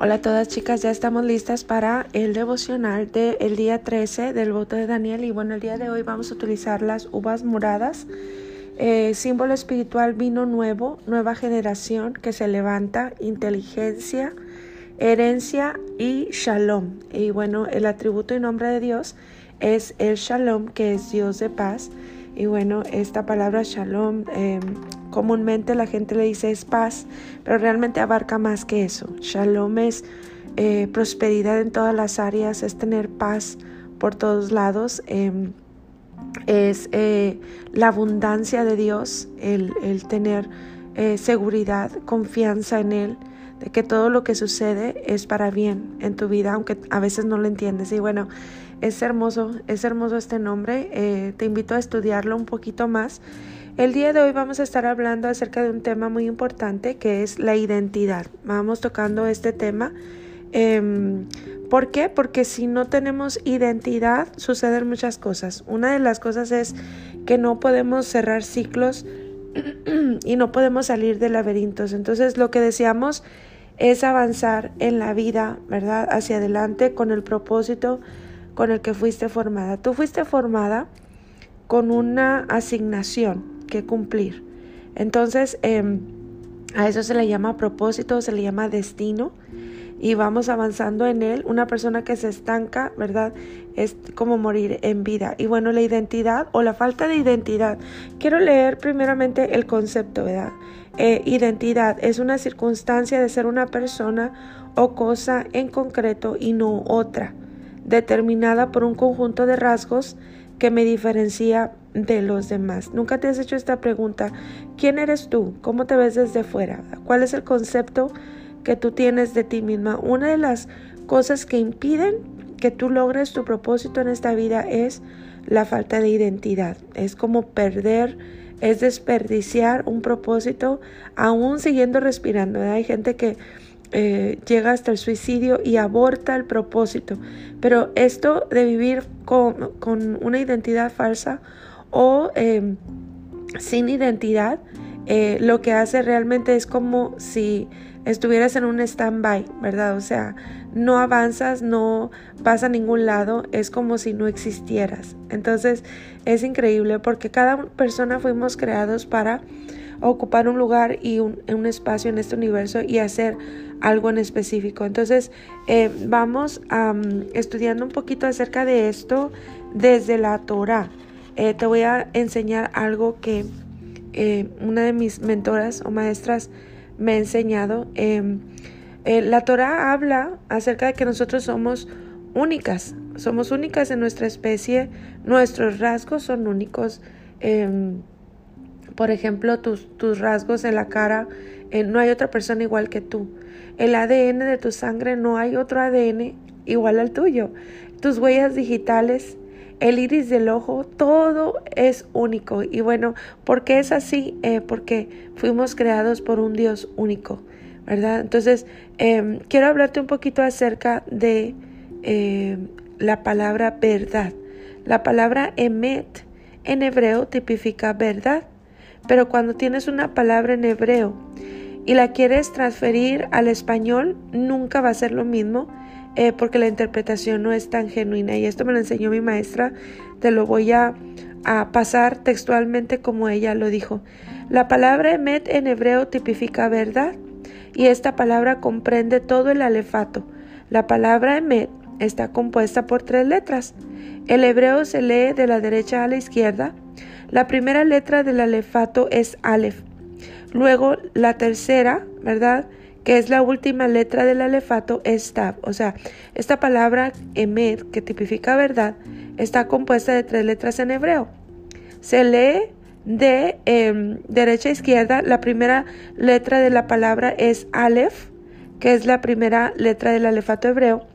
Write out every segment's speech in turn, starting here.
Hola a todas chicas, ya estamos listas para el devocional del día 13 del voto de Daniel y bueno, el día de hoy vamos a utilizar las uvas moradas, eh, símbolo espiritual vino nuevo, nueva generación que se levanta, inteligencia, herencia y shalom. Y bueno, el atributo y nombre de Dios es el shalom, que es Dios de paz. Y bueno, esta palabra shalom em, comúnmente la gente le dice es paz, pero realmente abarca más que eso. Shalom es eh, prosperidad en todas las áreas, es tener paz por todos lados, em, es eh, la abundancia de Dios, el, el tener eh, seguridad, confianza en Él de que todo lo que sucede es para bien en tu vida, aunque a veces no lo entiendes. Y bueno, es hermoso, es hermoso este nombre. Eh, te invito a estudiarlo un poquito más. El día de hoy vamos a estar hablando acerca de un tema muy importante que es la identidad. Vamos tocando este tema. Eh, ¿Por qué? Porque si no tenemos identidad suceden muchas cosas. Una de las cosas es que no podemos cerrar ciclos y no podemos salir de laberintos. Entonces lo que deseamos es avanzar en la vida, ¿verdad? Hacia adelante con el propósito con el que fuiste formada. Tú fuiste formada con una asignación que cumplir. Entonces, em, a eso se le llama propósito, se le llama destino y vamos avanzando en él. Una persona que se estanca, ¿verdad? Es como morir en vida. Y bueno, la identidad o la falta de identidad. Quiero leer primeramente el concepto, ¿verdad? Eh, identidad es una circunstancia de ser una persona o cosa en concreto y no otra determinada por un conjunto de rasgos que me diferencia de los demás. Nunca te has hecho esta pregunta. ¿Quién eres tú? ¿Cómo te ves desde fuera? ¿Cuál es el concepto que tú tienes de ti misma? Una de las cosas que impiden que tú logres tu propósito en esta vida es la falta de identidad. Es como perder, es desperdiciar un propósito aún siguiendo respirando. Hay gente que eh, llega hasta el suicidio y aborta el propósito. Pero esto de vivir con, una identidad falsa o em, sin identidad, eh, lo que hace realmente es como si estuvieras en un stand-by, ¿verdad? O sea, no avanzas, no vas a ningún lado, es como si no existieras. Entonces, es increíble porque cada persona fuimos creados para ocupar un lugar y un, espacio en este universo y hacer algo en específico. Entonces, eh, vamos estudiando un poquito acerca de esto desde la Torah. Eh, te voy a enseñar algo que eh, una de mis mentoras o maestras me ha enseñado. Em, la Torah habla acerca de que nosotros somos únicas, somos únicas en nuestra especie, nuestros rasgos son únicos. Em, por ejemplo, tus, tus rasgos en la cara, eh, no hay otra persona igual que tú. El ADN de tu sangre, no hay otro ADN igual al tuyo. Tus huellas digitales, el iris del ojo, todo es único. Y bueno, ¿por qué es así? Eh, porque fuimos creados por un Dios único, ¿verdad? Entonces, em, quiero hablarte un poquito acerca de em, la palabra verdad. La palabra emet en hebreo tipifica verdad. Pero cuando tienes una palabra en hebreo y la quieres transferir al español, nunca va a ser lo mismo eh, porque la interpretación no es tan genuina. Y esto me lo enseñó mi maestra, te lo voy a, a pasar textualmente como ella lo dijo. La palabra emet en hebreo tipifica verdad y esta palabra comprende todo el alefato. La palabra emet está compuesta por tres letras. El hebreo se lee de la derecha a la izquierda la primera letra del alefato es Aleph. Luego la tercera, ¿verdad? Que es la última letra del alefato es Tab. O sea, esta palabra Emed, que tipifica verdad, está compuesta de tres letras en hebreo. Se lee de em, derecha a izquierda. La primera letra de la palabra es Aleph, que es la primera letra del alefato hebreo.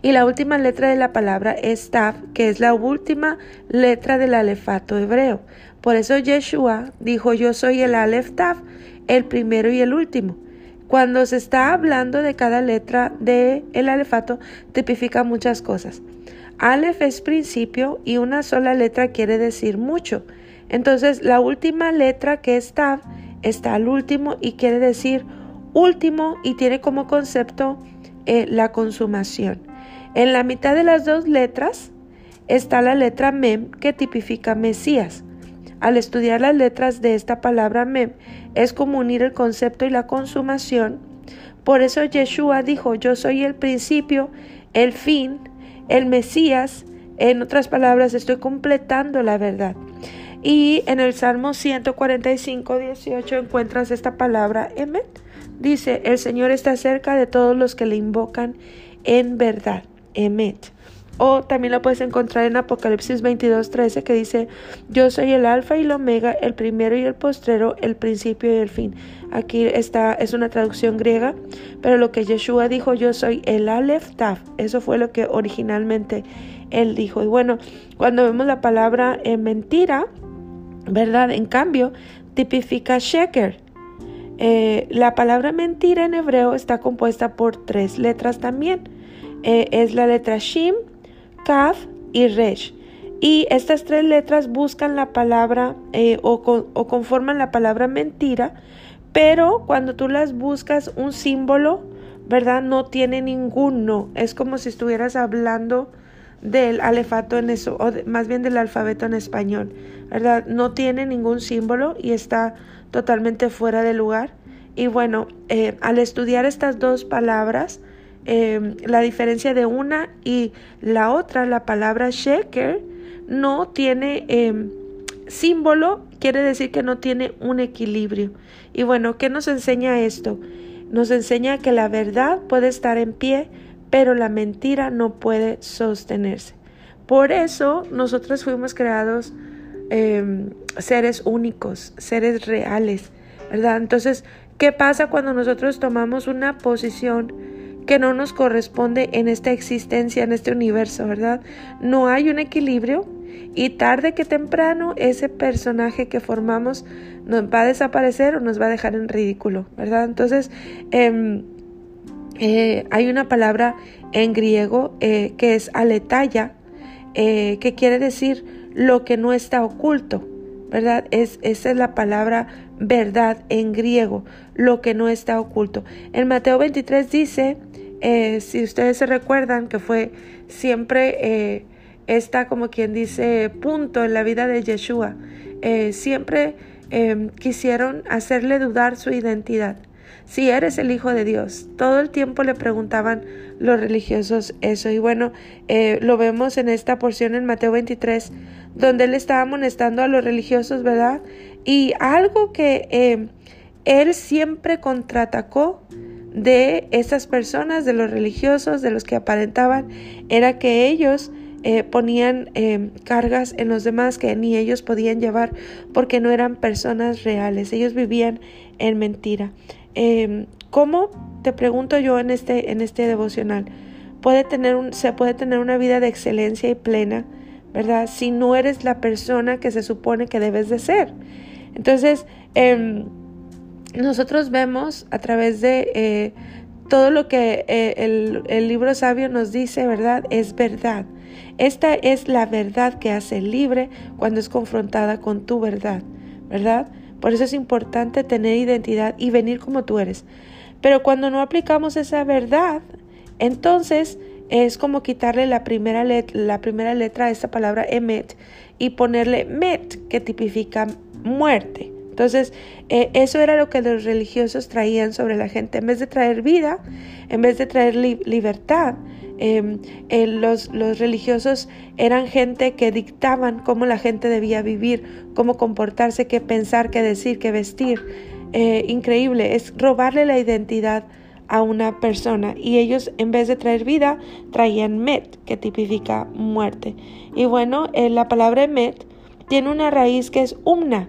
Y la última letra de la palabra es Tav, que es la última letra del alefato hebreo. Por eso Yeshua dijo, yo soy el Alef Tav, el primero y el último. Cuando se está hablando de cada letra del el alefato, tipifica muchas cosas. Aleph es principio y una sola letra quiere decir mucho. Entonces, la última letra que es Tav está al último y quiere decir último y tiene como concepto eh, la consumación. En la mitad de las dos letras está la letra Mem que tipifica Mesías. Al estudiar las letras de esta palabra Mem es como unir el concepto y la consumación. Por eso Yeshua dijo, yo soy el principio, el fin, el Mesías. En otras palabras, estoy completando la verdad. Y en el Salmo 145, 18 encuentras esta palabra Emet. Dice, el Señor está cerca de todos los que le invocan en verdad. O también lo puedes encontrar en Apocalipsis 22, 13 que dice, yo soy el alfa y el omega, el primero y el postrero, el principio y el fin. Aquí está, es una traducción griega, pero lo que Yeshua dijo, yo soy el Aleph Taf, eso fue lo que originalmente él dijo. Y bueno, cuando vemos la palabra eh, mentira, ¿verdad? En cambio, tipifica sheker. Eh, la palabra mentira en hebreo está compuesta por tres letras también. Eh, es la letra Shim, Kaf y Resh. Y estas tres letras buscan la palabra eh, o, o, conforman la palabra mentira, pero cuando tú las buscas un símbolo, ¿verdad? No tiene ninguno. Es como si estuvieras hablando del alefato en eso, o más bien del alfabeto en español, ¿verdad? No tiene ningún símbolo y está totalmente fuera de lugar. Y bueno, eh, al estudiar estas dos palabras, em, la diferencia de una y la otra, la palabra shaker, no tiene em, símbolo, quiere decir que no tiene un equilibrio. Y bueno, ¿qué nos enseña esto? Nos enseña que la verdad puede estar en pie, pero la mentira no puede sostenerse. Por eso nosotros fuimos creados em, seres únicos, seres reales, ¿verdad? Entonces, ¿qué pasa cuando nosotros tomamos una posición que no nos corresponde en esta existencia, en este universo, ¿verdad? No hay un equilibrio y tarde que temprano ese personaje que formamos nos va a desaparecer o nos va a dejar en ridículo, ¿verdad? Entonces, eh, eh, hay una palabra en griego eh, que es aletaya, eh, que quiere decir lo que no está oculto, ¿verdad? Es, esa es la palabra verdad en griego, lo que no está oculto. En Mateo 23 dice, si ustedes se recuerdan, que fue siempre esta, como quien dice, punto en la vida de Yeshua, siempre quisieron hacerle dudar su identidad si eres el Hijo de Dios. Todo el tiempo le preguntaban los religiosos eso. Y bueno, eh, lo vemos en esta porción en Mateo 23, donde él estaba amonestando a los religiosos, ¿verdad? Y algo que eh, él siempre contraatacó de esas personas, de los religiosos, de los que aparentaban, era que ellos eh, ponían cargas en los demás que ni ellos podían llevar porque no eran personas reales, ellos vivían en mentira. Eh, ¿Cómo, te pregunto yo en este, en este devocional, puede tener un, se puede tener una vida de excelencia y plena, ¿verdad? Si no eres la persona que se supone que debes de ser. Entonces, em, nosotros vemos a través de eh, todo lo que eh, el, el, libro sabio nos dice, ¿verdad? Es verdad. Esta es la verdad que hace libre cuando es confrontada con tu verdad, ¿verdad? Por eso es importante tener identidad y venir como tú eres. Pero cuando no aplicamos esa verdad, entonces es como quitarle la primera, la primera letra a esta palabra emet y ponerle met, que tipifica muerte. Entonces, eh, eso era lo que los religiosos traían sobre la gente. En vez de traer vida, en vez de traer libertad, Em, los, los religiosos eran gente que dictaban cómo la gente debía vivir, cómo comportarse, qué pensar, qué decir, qué vestir. Eh, increíble, es robarle la identidad a una persona y ellos en vez de traer vida traían met que tipifica muerte. Y bueno eh, la palabra met tiene una raíz que es umna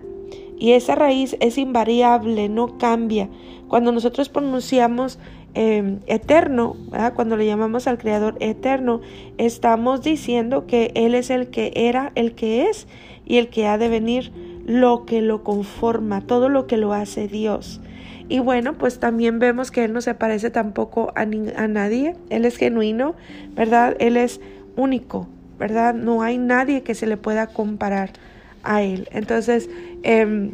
y esa raíz es invariable no cambia. Cuando nosotros pronunciamos Em, eterno, cuando le llamamos al Creador eterno, estamos diciendo que Él es el que era, el que es y el que ha de venir, lo que lo conforma, todo lo que lo hace Dios. Y bueno, pues también vemos que Él no se parece tampoco a, a nadie, Él es genuino, ¿verdad? Él es único, ¿verdad? No hay nadie que se le pueda comparar a Él. Entonces, eh,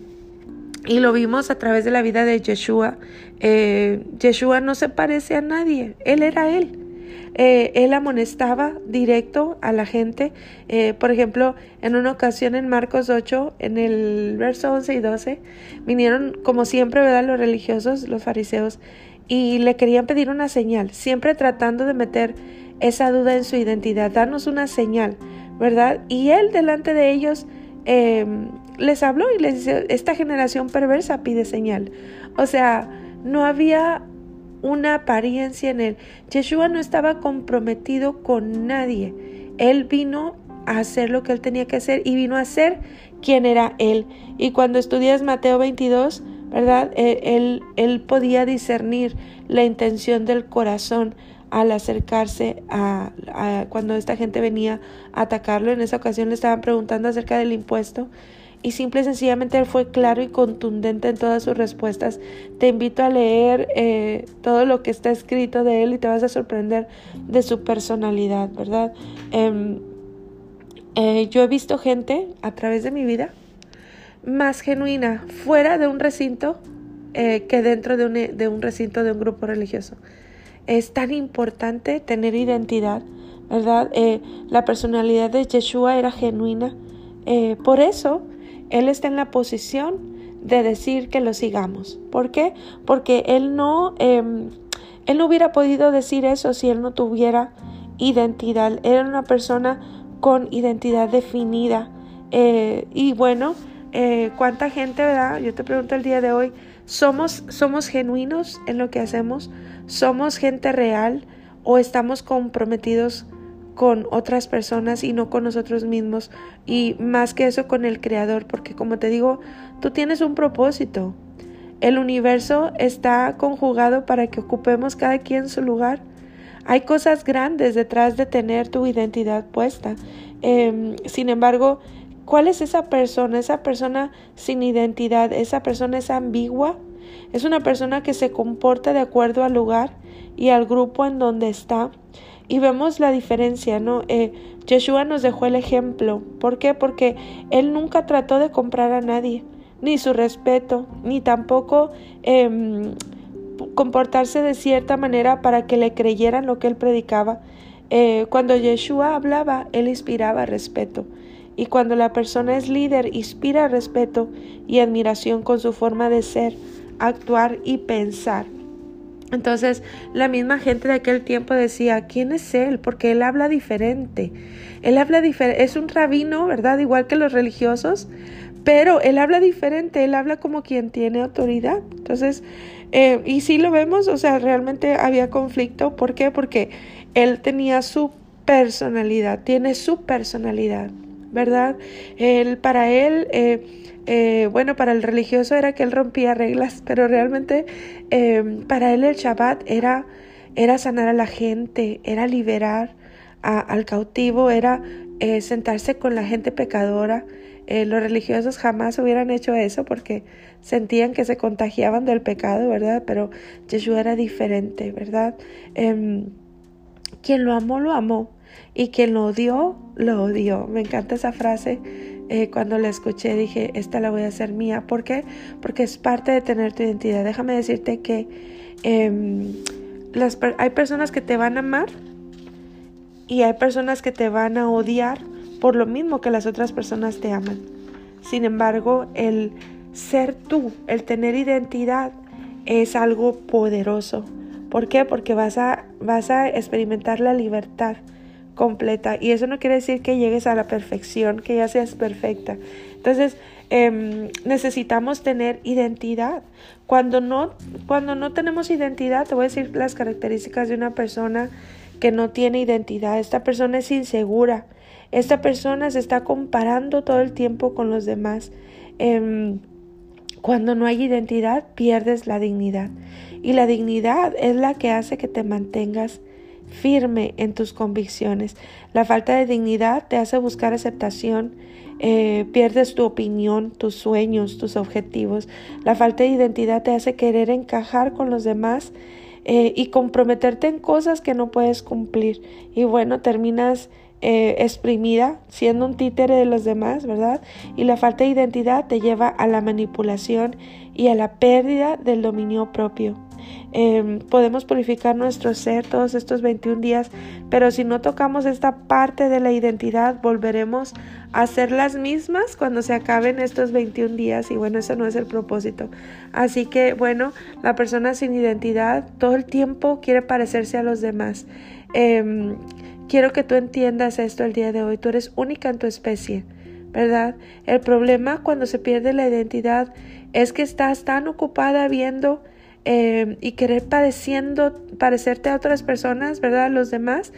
Y lo vimos a través de la vida de Yeshua. Eh, Yeshua no se parece a nadie, él era él. Eh, él amonestaba directo a la gente. Eh, por ejemplo, en una ocasión en Marcos 8, en el verso 11 y 12, vinieron como siempre, ¿verdad? Los religiosos, los fariseos, y le querían pedir una señal, siempre tratando de meter esa duda en su identidad, darnos una señal, ¿verdad? Y él delante de ellos em, les habló y les dice, esta generación perversa pide señal. O sea, no había una apariencia en él. Yeshua no estaba comprometido con nadie. Él vino a hacer lo que él tenía que hacer y vino a ser quien era él. Y cuando estudias Mateo 22, ¿verdad? Eh, él, él podía discernir la intención del corazón al acercarse a, a, cuando esta gente venía a atacarlo. En esa ocasión le estaban preguntando acerca del impuesto y simple y sencillamente él fue claro y contundente en todas sus respuestas. Te invito a leer eh, todo lo que está escrito de él y te vas a sorprender de su personalidad, ¿verdad? Em, eh, yo he visto gente a través de mi vida más genuina fuera de un recinto eh, que dentro de un, de un recinto de un grupo religioso. Es tan importante tener identidad, ¿verdad? la personalidad de Yeshua era genuina. por eso, él está en la posición de decir que lo sigamos. ¿Por qué? Porque Él no, em, él no hubiera podido decir eso si Él no tuviera identidad. Era una persona con identidad definida. Eh, y bueno, eh, ¿cuánta gente, verdad? Yo te pregunto el día de hoy, ¿somos, ¿somos genuinos en lo que hacemos? ¿Somos gente real o estamos comprometidos con otras personas y no con nosotros mismos. Y más que eso con el creador porque como te digo tú tienes un propósito. El universo está conjugado para que ocupemos cada quien su lugar. Hay cosas grandes detrás de tener tu identidad puesta. Em, sin embargo ¿cuál es esa persona? esa persona sin identidad esa persona es ambigua. Es una persona que se comporta de acuerdo al lugar y al grupo en donde está y vemos la diferencia, ¿no? Eh, Yeshua nos dejó el ejemplo. ¿Por qué? Porque él nunca trató de comprar a nadie, ni su respeto, ni tampoco em, comportarse de cierta manera para que le creyeran lo que él predicaba. Eh, cuando Yeshua hablaba, él inspiraba respeto. Y cuando la persona es líder, inspira respeto y admiración con su forma de ser, actuar y pensar. Entonces la misma gente de aquel tiempo decía, ¿quién es él? Porque él habla diferente. Él habla diferente, es un rabino, ¿verdad? Igual que los religiosos, pero él habla diferente, él habla como quien tiene autoridad. Entonces, eh, y sí lo vemos, o sea, realmente había conflicto. ¿Por qué? Porque él tenía su personalidad, tiene su personalidad, ¿verdad? Él, para él, eh, eh, bueno, para el religioso era que él rompía reglas, pero realmente eh, para él el Shabbat era, era sanar a la gente, era liberar al cautivo, era sentarse con la gente pecadora. los religiosos jamás hubieran hecho eso porque sentían que se contagiaban del pecado, ¿verdad? Pero Jesús era diferente, ¿verdad? Em, quien lo amó, lo amó. Y quien lo odió, lo odió. Me encanta esa frase eh, cuando la escuché dije, esta la voy a hacer mía. ¿Por qué? Porque es parte de tener tu identidad. Déjame decirte que em, hay personas que te van a amar y hay personas que te van a odiar por lo mismo que las otras personas te aman. Sin embargo, el ser tú, el tener identidad, es algo poderoso. ¿Por qué? Porque vas a, vas a experimentar la libertad completa. Y eso no quiere decir que llegues a la perfección, que ya seas perfecta. Entonces, em, necesitamos tener identidad. Cuando no, cuando no tenemos identidad, te voy a decir las características de una persona que no tiene identidad. Esta persona es insegura. Esta persona se está comparando todo el tiempo con los demás. Em, cuando no hay identidad, pierdes la dignidad. Y la dignidad es la que hace que te mantengas firme en tus convicciones. La falta de dignidad te hace buscar aceptación, eh, pierdes tu opinión, tus sueños, tus objetivos. La falta de identidad te hace querer encajar con los demás eh, y comprometerte en cosas que no puedes cumplir. Y bueno, terminas eh, exprimida, siendo un títere de los demás, ¿verdad? Y la falta de identidad te lleva a la manipulación y a la pérdida del dominio propio. Em, podemos purificar nuestro ser todos estos 21 días, pero si no tocamos esta parte de la identidad, volveremos a ser las mismas cuando se acaben estos 21 días y bueno, eso no es el propósito. Así que bueno, la persona sin identidad todo el tiempo quiere parecerse a los demás. Em, quiero que tú entiendas esto el día de hoy, tú eres única en tu especie. ¿verdad? El problema cuando se pierde la identidad es que estás tan ocupada viendo eh, y querer pareciendo, parecerte a otras personas, ¿verdad? A los demás,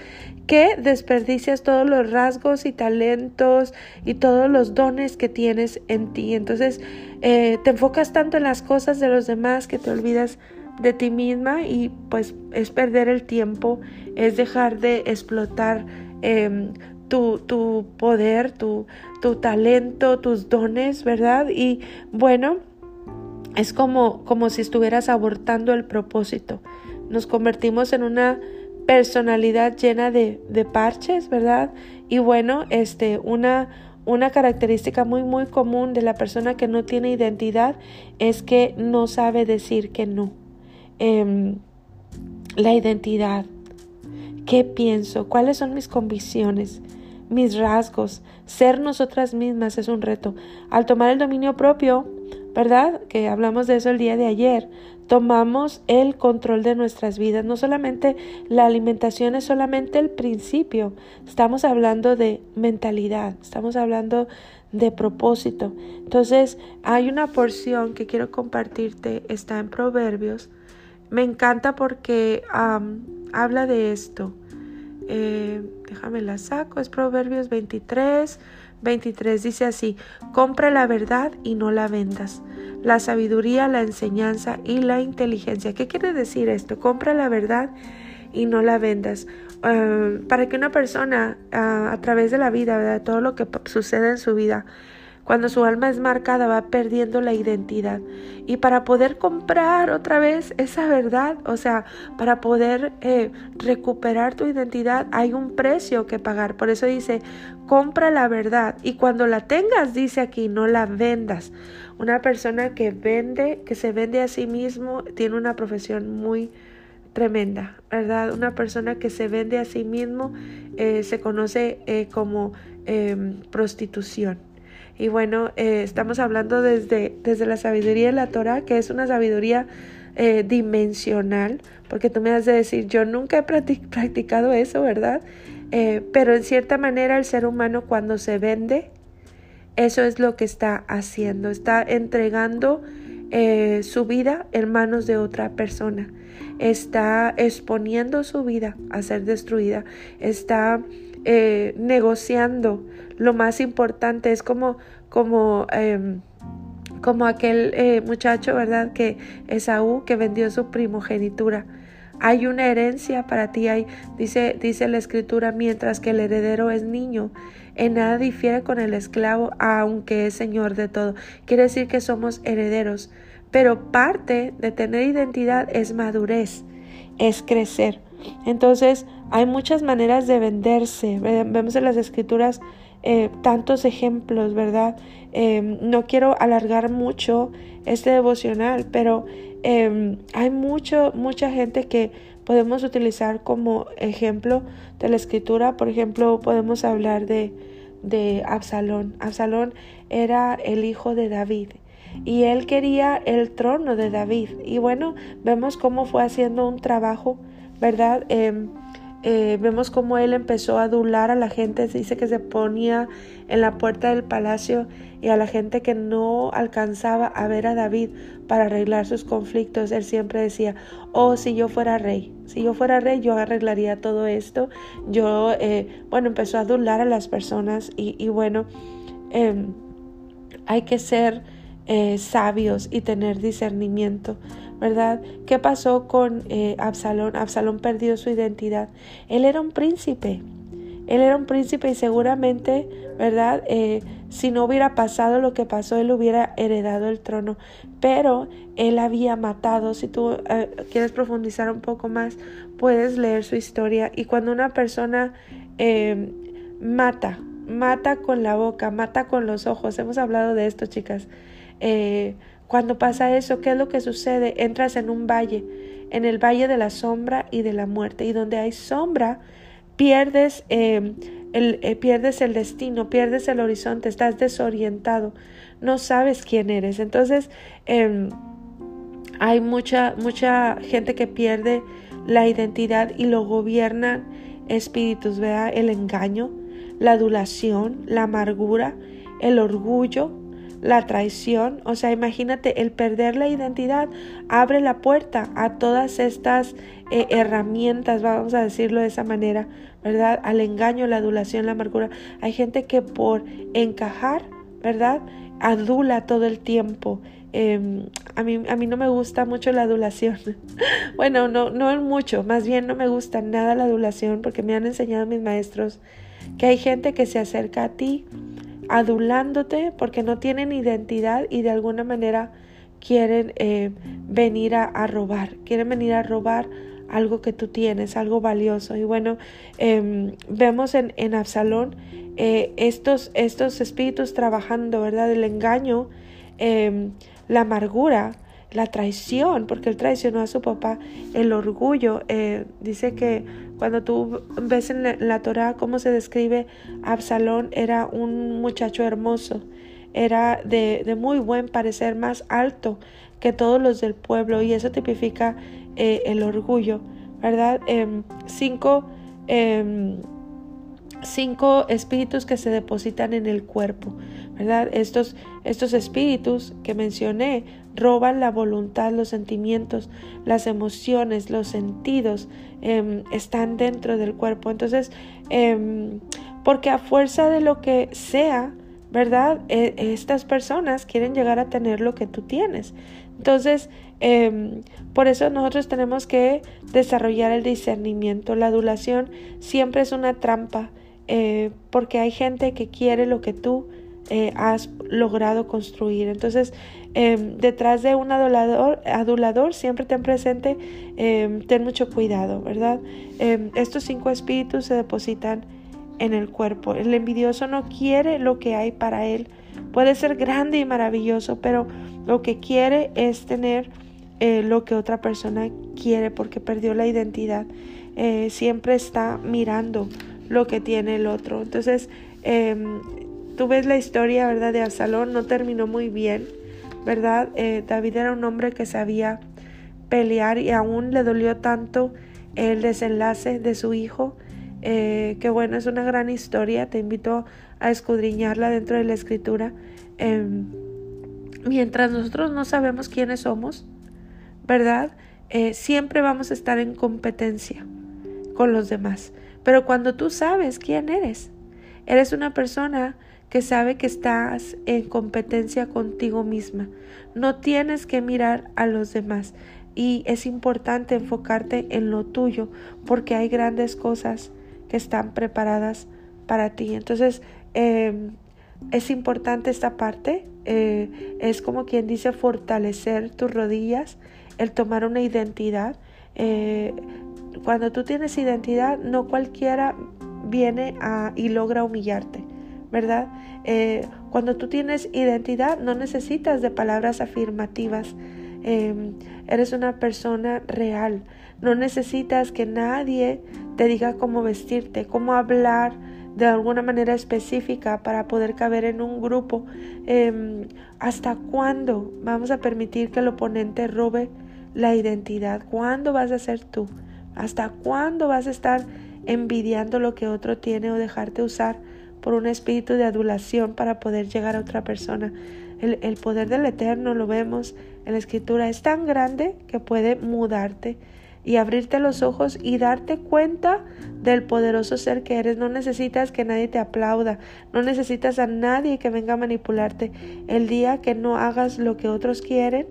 que desperdicias todos los rasgos y talentos y todos los dones que tienes en ti. Entonces, eh, te enfocas tanto en las cosas de los demás que te olvidas de ti misma y pues es perder el tiempo, es dejar de explotar em, tu, tu, poder, tu, tu talento, tus dones, ¿verdad? Y bueno, es como, como si estuvieras abortando el propósito. Nos convertimos en una personalidad llena de, de parches, ¿verdad? Y bueno, este, una, una característica muy, muy común de la persona que no tiene identidad es que no sabe decir que no. Em, la identidad. ¿Qué pienso? ¿Cuáles son mis convicciones? Mis rasgos. Ser nosotras mismas es un reto. Al tomar el dominio propio, ¿verdad? Que hablamos de eso el día de ayer. Tomamos el control de nuestras vidas. No solamente la alimentación es solamente el principio. Estamos hablando de mentalidad, estamos hablando de propósito. Entonces, hay una porción que quiero compartirte, está en Proverbios. Me encanta porque habla de esto. Eh, déjame la saco, es Proverbios 23, 23 dice así, compra la verdad y no la vendas, la sabiduría, la enseñanza y la inteligencia. ¿Qué quiere decir esto? Compra la verdad y no la vendas. Ah, para que una persona ah, a través de la vida, de todo lo que sucede en su vida, cuando su alma es marcada va perdiendo la identidad. Y para poder comprar otra vez esa verdad, o sea, para poder eh, recuperar tu identidad, hay un precio que pagar. Por eso dice, compra la verdad. Y cuando la tengas, dice aquí, no la vendas. Una persona que vende, que se vende a sí mismo, tiene una profesión muy tremenda, ¿verdad? Una persona que se vende a sí mismo eh, se conoce eh, como em, prostitución. Y bueno, eh, estamos hablando desde, desde la sabiduría de la Torah, que es una sabiduría eh, dimensional, porque tú me has de decir, yo nunca he practicado eso, ¿verdad? Eh, pero en cierta manera el ser humano cuando se vende, eso es lo que está haciendo, está entregando su vida en manos de otra persona, está exponiendo su vida a ser destruida, está negociando lo más importante. Es como, como, em, como aquel eh, muchacho, ¿verdad? Que Esaú que vendió su primogenitura. Hay una herencia para ti, hay, dice, dice la escritura, mientras que el heredero es niño, en nada difiere con el esclavo, aunque es señor de todo. Quiere decir que somos herederos, pero parte de tener identidad es madurez, es crecer. Entonces, hay muchas maneras de venderse. Vemos en las escrituras eh, tantos ejemplos, ¿verdad? Em, no quiero alargar mucho este devocional, pero em, hay mucho, mucha gente que podemos utilizar como ejemplo de la escritura. Por ejemplo, podemos hablar de, de Absalón. Absalón era el hijo de David y él quería el trono de David. Y bueno, vemos cómo fue haciendo un trabajo, ¿verdad? Em, eh, vemos cómo él empezó a adular a la gente, dice que se ponía en la puerta del palacio y a la gente que no alcanzaba a ver a David para arreglar sus conflictos, él siempre decía, oh, si yo fuera rey, si yo fuera rey yo arreglaría todo esto. Yo, eh, bueno, empezó a adular a las personas y, bueno, em, hay que ser eh, sabios y tener discernimiento. ¿Verdad? ¿Qué pasó con eh, Absalón? Absalón perdió su identidad. Él era un príncipe. Él era un príncipe y seguramente, ¿verdad? Eh, si no hubiera pasado lo que pasó, él hubiera heredado el trono. Pero él había matado. Si tú eh, quieres profundizar un poco más, puedes leer su historia. Y cuando una persona mata, mata con la boca, mata con los ojos. Hemos hablado de esto, chicas. Eh, cuando pasa eso, ¿qué es lo que sucede? Entras en un valle, en el valle de la sombra y de la muerte. Y donde hay sombra, pierdes, eh, el, eh, pierdes el destino, pierdes el horizonte, estás desorientado, no sabes quién eres. Entonces, em, hay mucha, mucha gente que pierde la identidad y lo gobiernan espíritus, vea el engaño, la adulación, la amargura, el orgullo, la traición. O sea, imagínate, el perder la identidad abre la puerta a todas estas eh, herramientas, vamos a decirlo de esa manera, ¿verdad? Al engaño, la adulación, la amargura. Hay gente que por encajar, ¿verdad? Adula todo el tiempo. Em, a, mí, a mí no me gusta mucho la adulación. bueno, no, no mucho, más bien no me gusta nada la adulación porque me han enseñado mis maestros que hay gente que se acerca a ti adulándote porque no tienen identidad y de alguna manera quieren eh, venir a, robar, quieren venir a robar algo que tú tienes, algo valioso. Y bueno, em, vemos en, Absalón eh, estos, estos espíritus trabajando, ¿verdad? El engaño, em, la amargura, la traición, porque él traicionó a su papá, el orgullo. Eh, dice que cuando tú ves en la, Torah cómo se describe Absalón, era un muchacho hermoso, era de, de, muy buen parecer, más alto que todos los del pueblo, y eso tipifica eh, el orgullo, ¿verdad? Em, cinco, em, cinco espíritus que se depositan en el cuerpo, ¿verdad? Estos, estos espíritus que mencioné roban la voluntad, los sentimientos, las emociones, los sentidos, em, están dentro del cuerpo. Entonces, em, porque a fuerza de lo que sea, ¿verdad? E, estas personas quieren llegar a tener lo que tú tienes. Entonces, em, por eso nosotros tenemos que desarrollar el discernimiento. La adulación siempre es una trampa, eh, porque hay gente que quiere lo que tú eh, has logrado construir. Entonces, em, detrás de un adulador, adulador siempre ten presente, em, ten mucho cuidado, ¿verdad? Em, estos cinco espíritus se depositan en el cuerpo. El envidioso no quiere lo que hay para él. Puede ser grande y maravilloso, pero lo que quiere es tener eh, lo que otra persona quiere porque perdió la identidad. Eh, siempre está mirando lo que tiene el otro. Entonces, tú ves la historia, ¿verdad? De Absalón, no terminó muy bien, ¿verdad? Eh, David era un hombre que sabía pelear y aún le dolió tanto el desenlace de su hijo, eh, que bueno, es una gran historia, te invito a escudriñarla dentro de la escritura. Em, mientras nosotros no sabemos quiénes somos, ¿verdad? Eh, siempre vamos a estar en competencia con los demás. Pero cuando tú sabes quién eres, eres una persona que sabe que estás en competencia contigo misma. No tienes que mirar a los demás y es importante enfocarte en lo tuyo porque hay grandes cosas que están preparadas para ti. Entonces, em, es importante esta parte. Eh, es como quien dice fortalecer tus rodillas, el tomar una identidad. Eh, cuando tú tienes identidad, no cualquiera viene a, y logra humillarte. ¿Verdad? Eh, cuando tú tienes identidad no necesitas de palabras afirmativas. Em, eres una persona real. No necesitas que nadie te diga cómo vestirte, cómo hablar de alguna manera específica para poder caber en un grupo. Em, ¿Hasta cuándo vamos a permitir que el oponente robe la identidad? ¿Cuándo vas a ser tú? ¿Hasta cuándo vas a estar envidiando lo que otro tiene o dejarte usar por un espíritu de adulación para poder llegar a otra persona. El, poder del Eterno lo vemos en la Escritura. Es tan grande que puede mudarte y abrirte los ojos y darte cuenta del poderoso ser que eres. No necesitas que nadie te aplauda, no necesitas a nadie que venga a manipularte. El día que no hagas lo que otros quieren,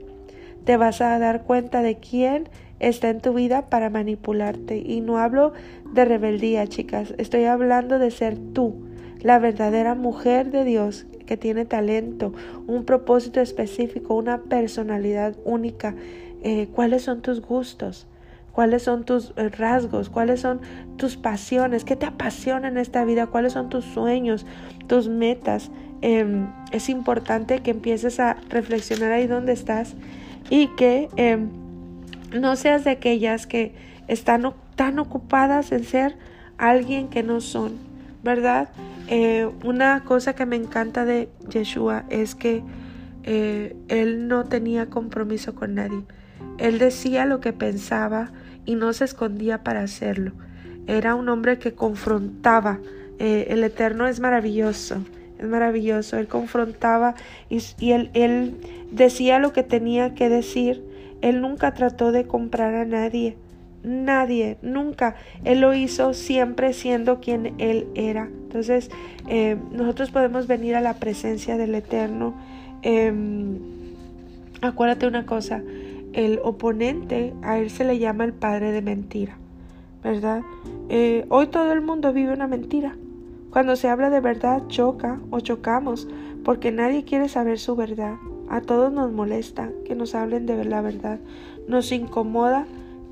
te vas a dar cuenta de quién está en tu vida para manipularte. Y no hablo de rebeldía, chicas, estoy hablando de ser tú la verdadera mujer de Dios que tiene talento, un propósito específico, una personalidad única. Eh, ¿Cuáles son tus gustos? cuáles son tus eh, rasgos, cuáles son tus pasiones, qué te apasiona en esta vida, cuáles son tus sueños, tus metas. Em, es importante que empieces a reflexionar ahí donde estás y que em, no seas de aquellas que están tan ocupadas en ser alguien que no son, ¿verdad? Eh, una cosa que me encanta de Yeshua es que eh, él no tenía compromiso con nadie. Él decía lo que pensaba y no se escondía para hacerlo. Era un hombre que confrontaba. Eh, el Eterno es maravilloso, es maravilloso. Él confrontaba y, él, él decía lo que tenía que decir. Él nunca trató de comprar a nadie nadie, nunca. Él lo hizo siempre siendo quien Él era. Entonces, eh, nosotros podemos venir a la presencia del Eterno. Em, acuérdate una cosa, el oponente, a él se le llama el padre de mentira, ¿verdad? Eh, hoy todo el mundo vive una mentira. Cuando se habla de verdad, choca o chocamos, porque nadie quiere saber su verdad. A todos nos molesta que nos hablen de la verdad. Nos incomoda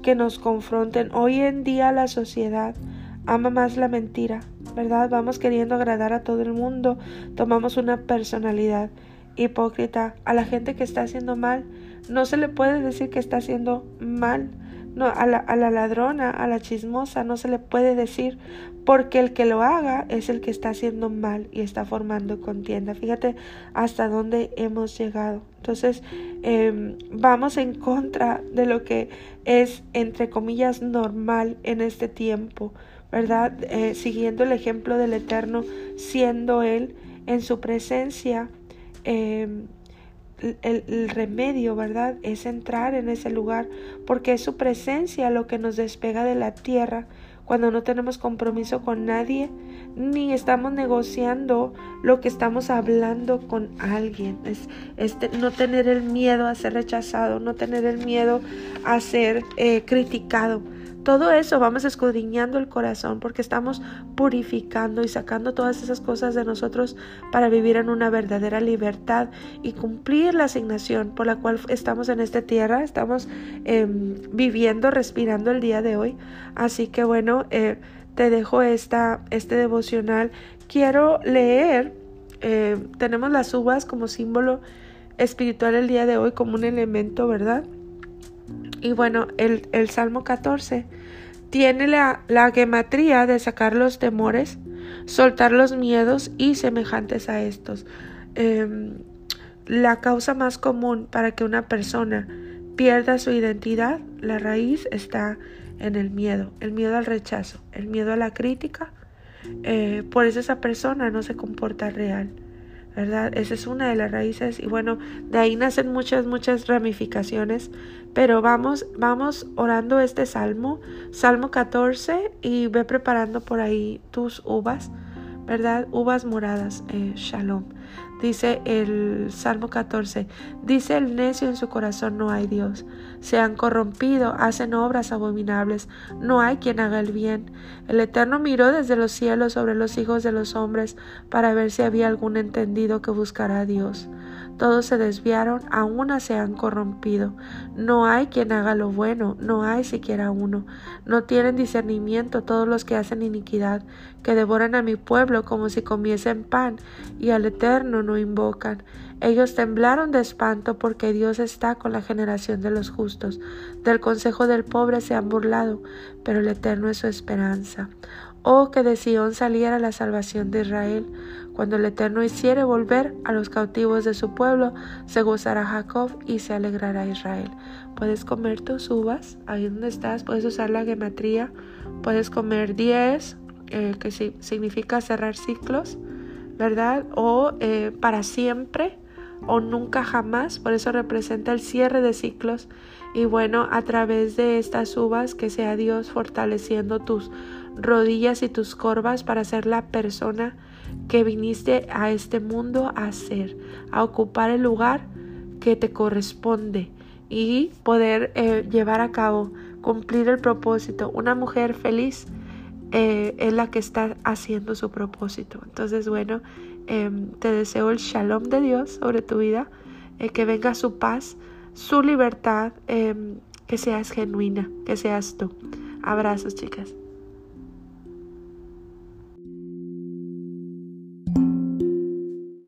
que nos confronten. Hoy en día la sociedad ama más la mentira, ¿verdad? Vamos queriendo agradar a todo el mundo, tomamos una personalidad hipócrita. A la gente que está haciendo mal, no se le puede decir que está haciendo mal. No, a la, a la ladrona, a la chismosa, no se le puede decir, porque el que lo haga es el que está haciendo mal y está formando contienda. Fíjate hasta dónde hemos llegado. Entonces, em, vamos en contra de lo que es, entre comillas, normal en este tiempo, ¿verdad? Eh, siguiendo el ejemplo del Eterno, siendo Él en su presencia. Eh, el, remedio, ¿verdad? Es entrar en ese lugar porque es su presencia lo que nos despega de la tierra cuando no tenemos compromiso con nadie ni estamos negociando lo que estamos hablando con alguien. Es este, no tener el miedo a ser rechazado, no tener el miedo a ser eh, criticado. Todo eso vamos escudriñando el corazón porque estamos purificando y sacando todas esas cosas de nosotros para vivir en una verdadera libertad y cumplir la asignación por la cual estamos en esta tierra, estamos em, viviendo, respirando el día de hoy. Así que bueno, eh, te dejo esta, este devocional. Quiero leer, eh, tenemos las uvas como símbolo espiritual el día de hoy, como un elemento, ¿verdad? Y bueno, el, el Salmo 14 tiene la, la gematría de sacar los temores, soltar los miedos y semejantes a estos. Em, la causa más común para que una persona pierda su identidad, la raíz está en el miedo, el miedo al rechazo, el miedo a la crítica. Eh, por eso esa persona no se comporta real. ¿verdad? Esa es una de las raíces y bueno, de ahí nacen muchas, muchas ramificaciones, pero vamos, vamos orando este salmo, Salmo 14 y ve preparando por ahí tus uvas, ¿verdad? Uvas moradas, eh, shalom. Dice el Salmo 14, dice el necio en su corazón no hay Dios. Se han corrompido, hacen obras abominables, no hay quien haga el bien. El Eterno miró desde los cielos sobre los hijos de los hombres para ver si había algún entendido que buscara a Dios. Todos se desviaron, a una se han corrompido. No hay quien haga lo bueno, no hay siquiera uno. No tienen discernimiento todos los que hacen iniquidad, que devoran a mi pueblo como si comiesen pan, y al Eterno no invocan. Ellos temblaron de espanto porque Dios está con la generación de los justos. Del consejo del pobre se han burlado, pero el Eterno es su esperanza. Oh, que de Sión saliera la salvación de Israel. Cuando el Eterno hiciere volver a los cautivos de su pueblo, se gozará Jacob y se alegrará Israel. Puedes comer tus uvas, ahí donde estás, puedes usar la gematría, puedes comer 10, eh, que significa cerrar ciclos, ¿verdad? O eh, para siempre o nunca jamás, por eso representa el cierre de ciclos. Y bueno, a través de estas uvas, que sea Dios fortaleciendo tus rodillas y tus corvas para ser la persona que viniste a este mundo a ser, a ocupar el lugar que te corresponde y poder eh, llevar a cabo, cumplir el propósito. Una mujer feliz eh, es la que está haciendo su propósito. Entonces, bueno, em, te deseo el shalom de Dios sobre tu vida, eh, que venga su paz, su libertad. Em, que seas genuina, que seas tú. Abrazos, chicas.